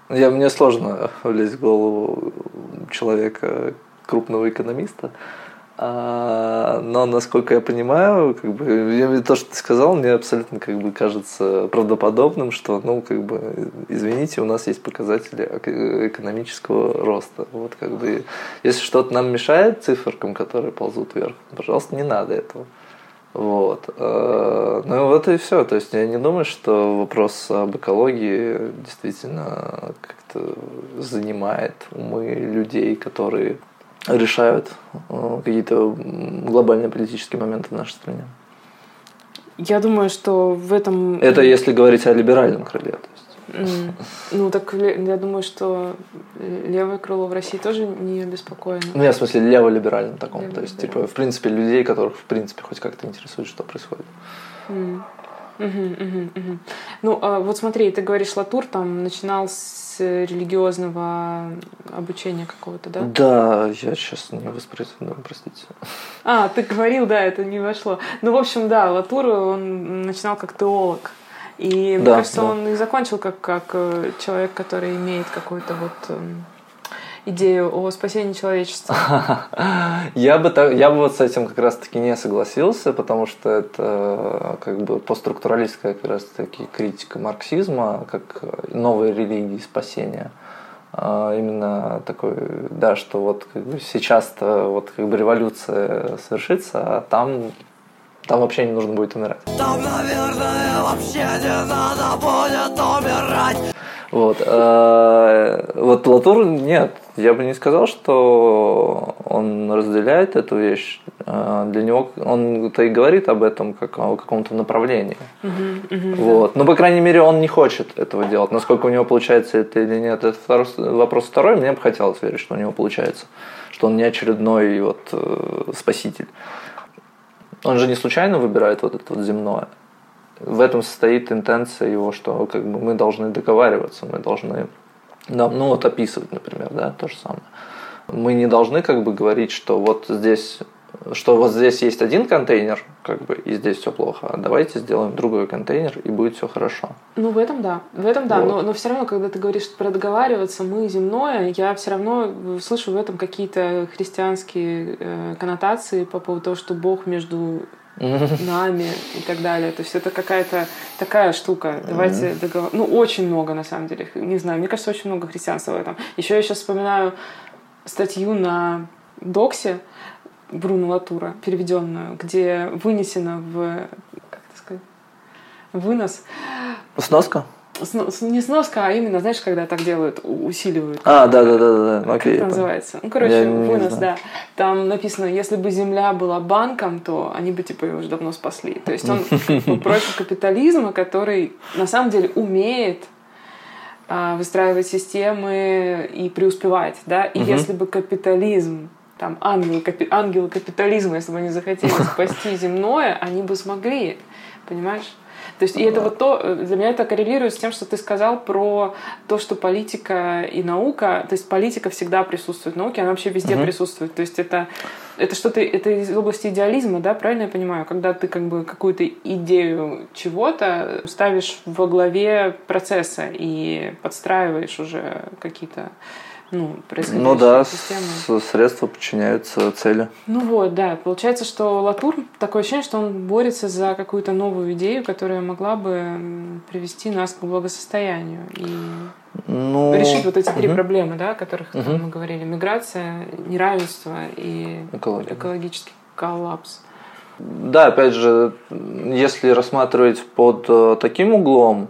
я, мне сложно влезть в голову человека, крупного экономиста. А, но, насколько я понимаю, как бы, то, что ты сказал, мне абсолютно как бы кажется правдоподобным, что, ну, как бы, извините, у нас есть показатели экономического роста. Вот, как бы, если что-то нам мешает циферкам, которые ползут вверх, пожалуйста, не надо этого. Вот. А, ну вот и все. То есть я не думаю, что вопрос об экологии действительно как-то занимает умы людей, которые решают э, какие-то глобальные политические моменты в нашей стране.
Я думаю, что в этом...
Это если говорить о либеральном крыле. То есть.
Ну, так я думаю, что левое крыло в России тоже не обеспокоено.
Ну, я в смысле лево-либеральном таком. То есть, типа, в принципе, людей, которых, в принципе, хоть как-то интересует, что происходит.
Mm. Угу, угу, угу. Ну, а вот смотри, ты говоришь, Латур там начинал с религиозного обучения какого-то, да?
Да, я сейчас не воспроизведу, простите.
А, ты говорил, да, это не вошло. Ну, в общем, да, Латур, он начинал как теолог. И мне кажется, да. он и закончил как, как э, человек, который имеет какую-то вот эм, идею о спасении человечества?
Я бы, так, я бы вот с этим как раз-таки не согласился, потому что это как бы постструктуралистская как раз-таки критика марксизма как новой религии спасения. А именно такой, да, что вот как бы сейчас-то вот как бы революция совершится, а там там вообще не нужно будет умирать. Там, наверное, вообще не надо будет умирать. Вот. Э, вот Латур нет, я бы не сказал, что он разделяет эту вещь. Э, для него он-то и говорит об этом как о каком-то направлении. Uh-huh, uh-huh, вот. Но, по крайней мере, он не хочет этого делать. Насколько у него получается это или нет, это второй, вопрос второй. Мне бы хотелось верить, что у него получается. Что он не очередной вот, э, спаситель. Он же не случайно выбирает вот это вот земное в этом состоит интенция его, что как бы мы должны договариваться, мы должны, ну вот описывать, например, да, то же самое. Мы не должны как бы говорить, что вот здесь что вот здесь есть один контейнер, как бы, и здесь все плохо, а давайте сделаем другой контейнер, и будет все хорошо.
Ну, в этом да. В этом да. Вот. Но, но все равно, когда ты говоришь про договариваться, мы земное, я все равно слышу в этом какие-то христианские э, коннотации по поводу того, что Бог между нами и так далее. То есть это какая-то такая штука. Давайте договор... Ну, очень много, на самом деле. Не знаю, мне кажется, очень много христианства в этом. Еще я сейчас вспоминаю статью на Доксе Бруно Латура, переведенную, где вынесено в... Как это сказать? Вынос.
Сноска?
Не сноска, а именно, знаешь, когда так делают, усиливают.
А, да, да, да, да, да. Окей.
Как это называется? Ну, короче, вынос, да. Там написано, если бы земля была банком, то они бы типа его уже давно спасли. То есть он против капитализма, который на самом деле умеет а, выстраивать системы и преуспевать, да. И если бы капитализм там ангелы, капи, ангелы капитализма, если бы они захотели спасти земное, они бы смогли, понимаешь? То есть, и это вот то, э, для меня это коррелирует с тем, что ты сказал про то, что политика и наука, то есть политика всегда присутствует в науке, она вообще везде угу. присутствует. То есть это, это что-то, это из области идеализма, да, правильно я понимаю? Когда ты как бы какую-то идею чего-то ставишь во главе процесса и подстраиваешь уже какие-то ну,
Ну да, системы. средства подчиняются цели.
Ну вот, да. Получается, что Латур, такое ощущение, что он борется за какую-то новую идею, которая могла бы привести нас к благосостоянию и ну, решить вот эти три угу. проблемы, да, о которых угу. мы говорили. Миграция, неравенство и Экология. экологический коллапс.
Да, опять же, если рассматривать под э, таким углом,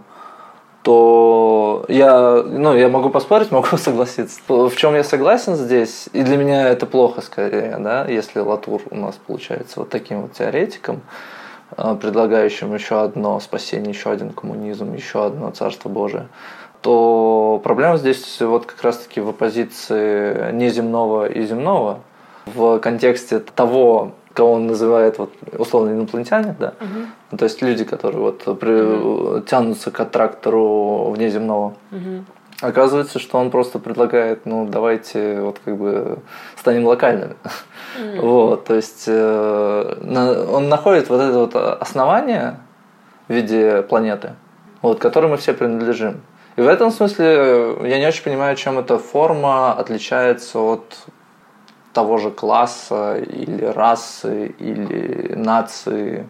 то я, ну, я могу поспорить, могу согласиться. В чем я согласен здесь, и для меня это плохо скорее, да, если Латур у нас получается вот таким вот теоретиком, э, предлагающим еще одно спасение, еще один коммунизм, еще одно Царство Божие, то проблема здесь вот как раз-таки в оппозиции неземного и земного, в контексте того, кого он называет вот условно инопланетяне, да, угу. то есть люди, которые вот при, угу. тянутся к аттрактору внеземного. Угу. Оказывается, что он просто предлагает, ну давайте вот как бы станем локальными. Mm. Вот, то есть э, на, он находит вот это вот основание в виде планеты, вот, которой мы все принадлежим. И в этом смысле я не очень понимаю, чем эта форма отличается от того же класса или расы или нации.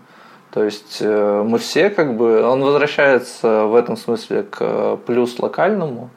То есть э, мы все как бы, он возвращается в этом смысле к плюс локальному,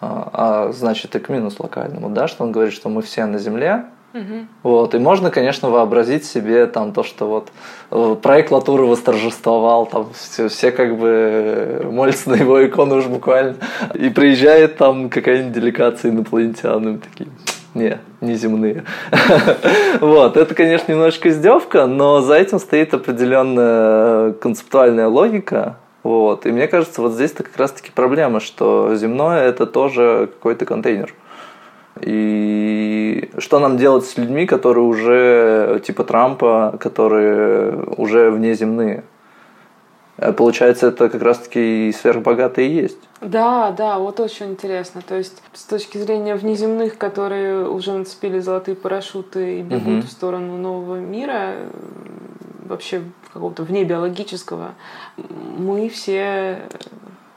а, а значит и к минус локальному, да, что он говорит, что мы все на Земле, Угу. Вот, и можно, конечно, вообразить себе там то, что вот э, проект Латуры восторжествовал, там все, все как бы молятся на его икону уж буквально, и приезжает там какая-нибудь делегация инопланетян, и такие, не, не земные. вот, это, конечно, немножечко издевка, но за этим стоит определенная концептуальная логика, Вот. И мне кажется, вот здесь-то как раз-таки проблема, что земное это тоже какой-то контейнер. И что нам делать с людьми, которые уже типа Трампа, которые уже внеземные? Э, получается, это как раз-таки и сверхбогатые есть.
Да, да, вот очень интересно. То есть с точки зрения внеземных, которые уже нацепили золотые парашюты и бегут угу. в сторону нового мира, вообще какого-то вне биологического, мы все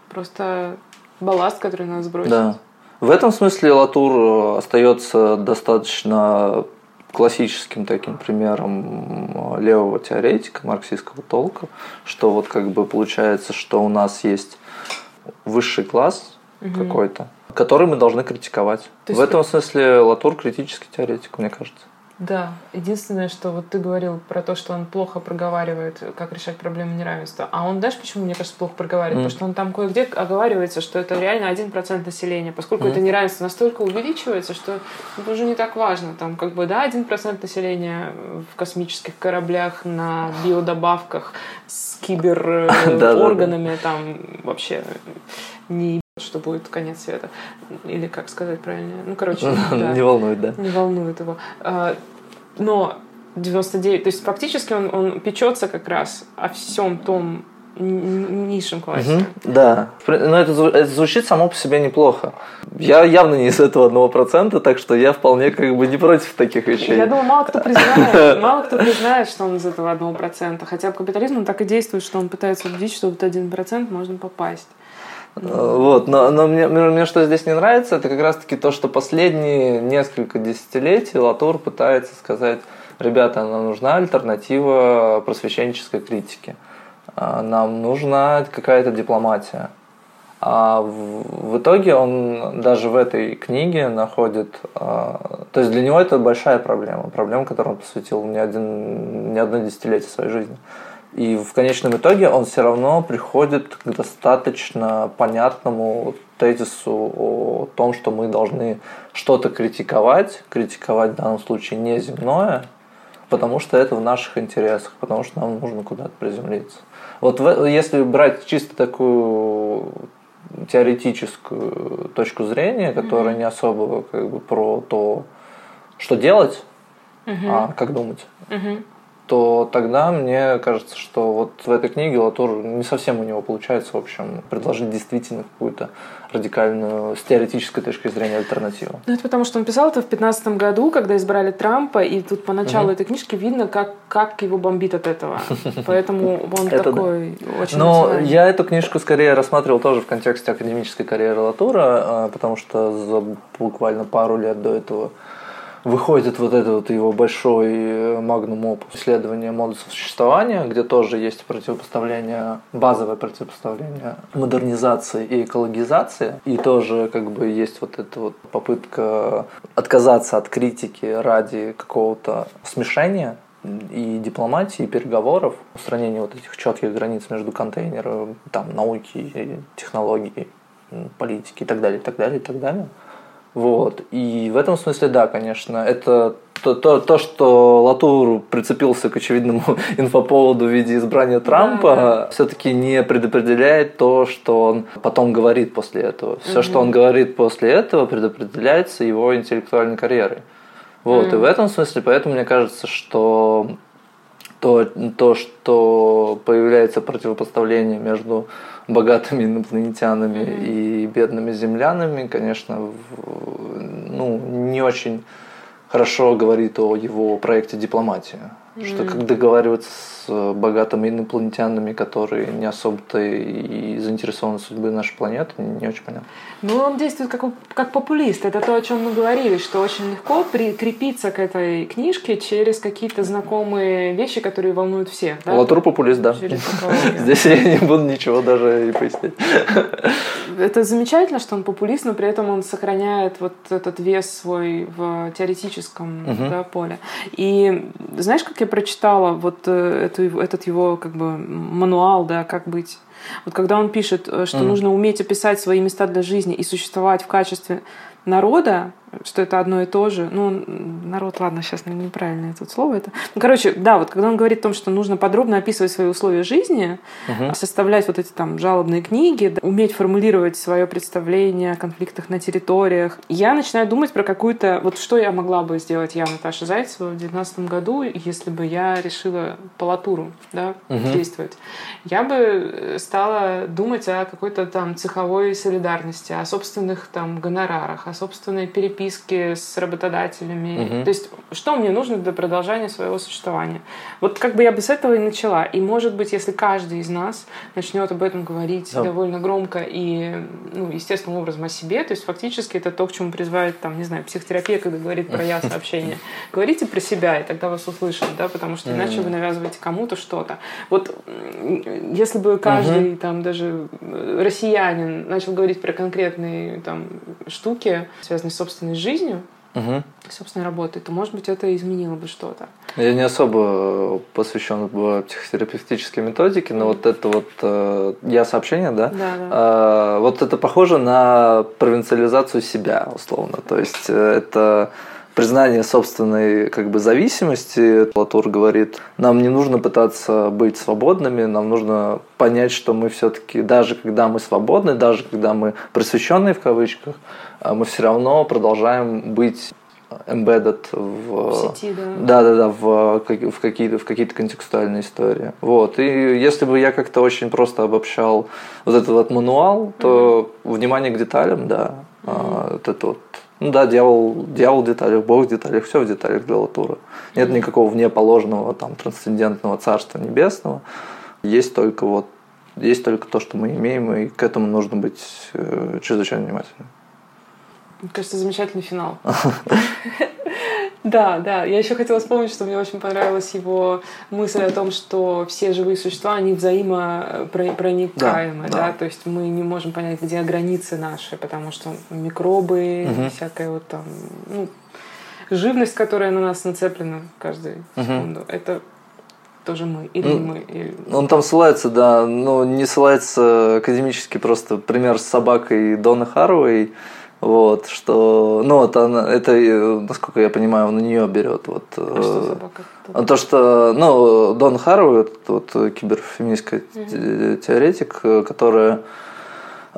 просто балласт, который нас сбросит.
Да. В этом смысле Латур остается достаточно классическим таким примером левого теоретика марксистского толка, что вот как бы получается, что у нас есть высший класс угу. какой-то, который мы должны критиковать. В этом смысле Латур критический теоретик, мне кажется.
Да, единственное, что вот ты говорил про то, что он плохо проговаривает, как решать проблему неравенства. А он, знаешь, почему, мне кажется, плохо проговаривает? Mm. Потому что он там кое-где оговаривается, что это реально один процент населения, поскольку mm. это неравенство настолько увеличивается, что это уже не так важно. Там как бы, да, один процент населения в космических кораблях, на биодобавках, с киберорганами, там вообще не что будет конец света. Или как сказать правильно? Ну, короче,
да. Не волнует, да.
Не волнует его. А, но 99, то есть фактически он, он печется как раз о всем том низшем классе. Угу,
да. Но это, это звучит само по себе неплохо. Я явно не из этого одного процента, так что я вполне как бы не против таких вещей.
Я думаю, мало кто признает, мало кто признает, что он из этого одного процента. Хотя капитализм он так и действует, что он пытается убедить, что вот один процент можно попасть.
Вот, но, но мне, мне что здесь не нравится, это как раз-таки то, что последние несколько десятилетий Латур пытается сказать, ребята, нам нужна альтернатива просвещенческой критике, а, нам нужна какая-то дипломатия. А в, в итоге он даже в этой книге находит, а, то есть для него это большая проблема, проблема, которую он посвятил не, один, не одно десятилетие своей жизни. И в конечном итоге он все равно приходит к достаточно понятному тезису о том, что мы должны что-то критиковать, критиковать в данном случае не земное, потому что это в наших интересах, потому что нам нужно куда-то приземлиться. Вот в, если брать чисто такую теоретическую точку зрения, которая mm-hmm. не особо как бы про то, что делать, mm-hmm. а как думать. Mm-hmm то тогда мне кажется, что вот в этой книге Латур не совсем у него получается, в общем, предложить действительно какую-то радикальную с теоретической точки зрения альтернативу.
Ну, это потому, что он писал это в 2015 году, когда избрали Трампа, и тут по началу угу. этой книжки видно, как, как его бомбит от этого. Поэтому он такой очень
Но я эту книжку скорее рассматривал тоже в контексте академической карьеры Латура, а, потому что за буквально пару лет до этого выходит вот этот вот его большой магнум опус исследования модусов существования, где тоже есть противопоставление, базовое противопоставление модернизации и экологизации. И тоже как бы есть вот эта вот попытка отказаться от критики ради какого-то смешения и дипломатии, и переговоров, устранения вот этих четких границ между контейнером, там, науки, технологии, политики и так далее, и так далее, и так далее. Вот. И в этом смысле, да, конечно, это то, то, то, что Латур прицепился к очевидному инфоповоду в виде избрания Трампа, да, да. все-таки не предопределяет то, что он потом говорит после этого. Все, угу. что он говорит после этого, предопределяется его интеллектуальной карьерой. Вот, угу. и в этом смысле, поэтому мне кажется, что то, то, что появляется противопоставление между богатыми инопланетянами mm-hmm. и бедными землянами, конечно, ну, не очень хорошо говорит о его проекте «Дипломатия». Mm-hmm. Что как договариваться с богатыми инопланетянами, которые не особо-то и заинтересованы в судьбе нашей планеты, не очень понятно.
Ну, он действует как, как популист. Это то, о чем мы говорили, что очень легко прикрепиться к этой книжке через какие-то знакомые вещи, которые волнуют всех.
Да? Латур популист, да. Здесь я не буду ничего даже и пояснять.
Это замечательно, что он популист, но при этом он сохраняет вот этот вес свой в теоретическом угу. да, поле. И знаешь, как я прочитала вот э, этот его как бы мануал, да, как быть вот когда он пишет, э, что mm. нужно уметь описать свои места для жизни и существовать в качестве народа, что это одно и то же. Ну, народ, ладно, сейчас неправильно это слово это. Ну, короче, да, вот когда он говорит о том, что нужно подробно описывать свои условия жизни, угу. составлять вот эти там жалобные книги, уметь формулировать свое представление о конфликтах на территориях, я начинаю думать про какую-то... Вот что я могла бы сделать я, Наташа Зайцева, в 2019 году, если бы я решила по латуру да, угу. действовать. Я бы стала думать о какой-то там цеховой солидарности, о собственных там гонорарах, о собственной переписке переписки с работодателями. Угу. То есть, что мне нужно для продолжения своего существования. Вот как бы я бы с этого и начала. И, может быть, если каждый из нас начнет об этом говорить да. довольно громко и, ну, естественным образом о себе, то есть, фактически, это то, к чему призывает, там, не знаю, психотерапия, когда говорит про я-сообщение. Говорите про себя, и тогда вас услышат, да, потому что иначе вы навязываете кому-то что-то. Вот если бы каждый, там, даже россиянин начал говорить про конкретные, там, штуки, связанные с собственной собственной жизнью, угу. собственной работой, то, может быть, это изменило бы что-то.
Я не особо посвящен в психотерапевтической методике, но вот это вот э, я сообщение, да,
да, да.
Э, вот это похоже на провинциализацию себя, условно. То есть э, это признание собственной как бы зависимости. Латур говорит, нам не нужно пытаться быть свободными, нам нужно понять, что мы все-таки, даже когда мы свободны, даже когда мы просвещенные в кавычках, а мы все равно продолжаем быть embedded в,
в сети, да.
Да, да, да, в, в какие-то в какие-то контекстуальные истории. Вот. И если бы я как-то очень просто обобщал вот этот вот мануал, то mm-hmm. внимание к деталям, да, mm-hmm. вот это вот ну да, дьявол, дьявол в деталях, Бог в деталях, все в деталях для Латура. Нет никакого внеположенного там трансцендентного царства небесного. Есть только вот есть только то, что мы имеем, и к этому нужно быть э, чрезвычайно внимательным.
Мне кажется, замечательный финал. Да, да. Я еще хотела вспомнить, что мне очень понравилась его мысль о том, что все живые существа, они взаимопроникаемы, да, да. да? То есть мы не можем понять, где границы наши, потому что микробы, угу. всякая вот там, ну, живность, которая на нас нацеплена каждую угу. секунду, это тоже мы или ну, мы. Или...
Он там ссылается, да, но не ссылается академически просто пример с собакой Дона Харуэй, вот, что, ну, вот она, это, насколько я понимаю, он на нее берет. Вот,
а что собака?
А то, что, ну, Дон Харроу, этот вот киберфеминистская mm теоретик, которая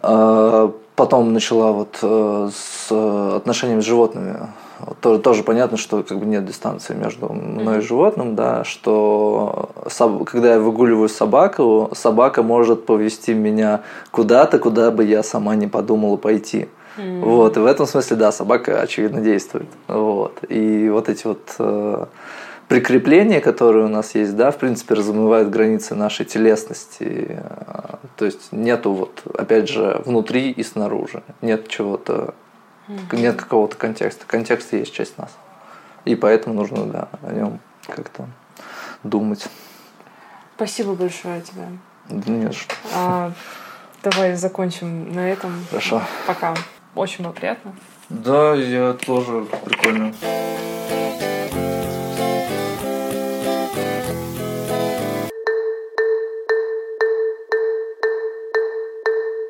э, потом начала вот э, с отношениями с животными. Вот, тоже, тоже понятно, что как бы нет дистанции между мной и животным, да, что соб, когда я выгуливаю собаку, собака может повести меня куда-то, куда бы я сама не подумала пойти. Mm. Вот, и в этом смысле, да, собака, очевидно, действует. Вот. И вот эти вот э, прикрепления, которые у нас есть, да, в принципе, размывают границы нашей телесности. Э, то есть нету вот, опять же, внутри и снаружи. Нет чего-то, нет какого-то контекста. Контекст есть часть нас. И поэтому нужно, да, о нем как-то думать.
Спасибо большое тебе.
Да нет что.
А, давай закончим на этом.
Хорошо.
Пока. Очень было приятно.
Да, я тоже прикольно.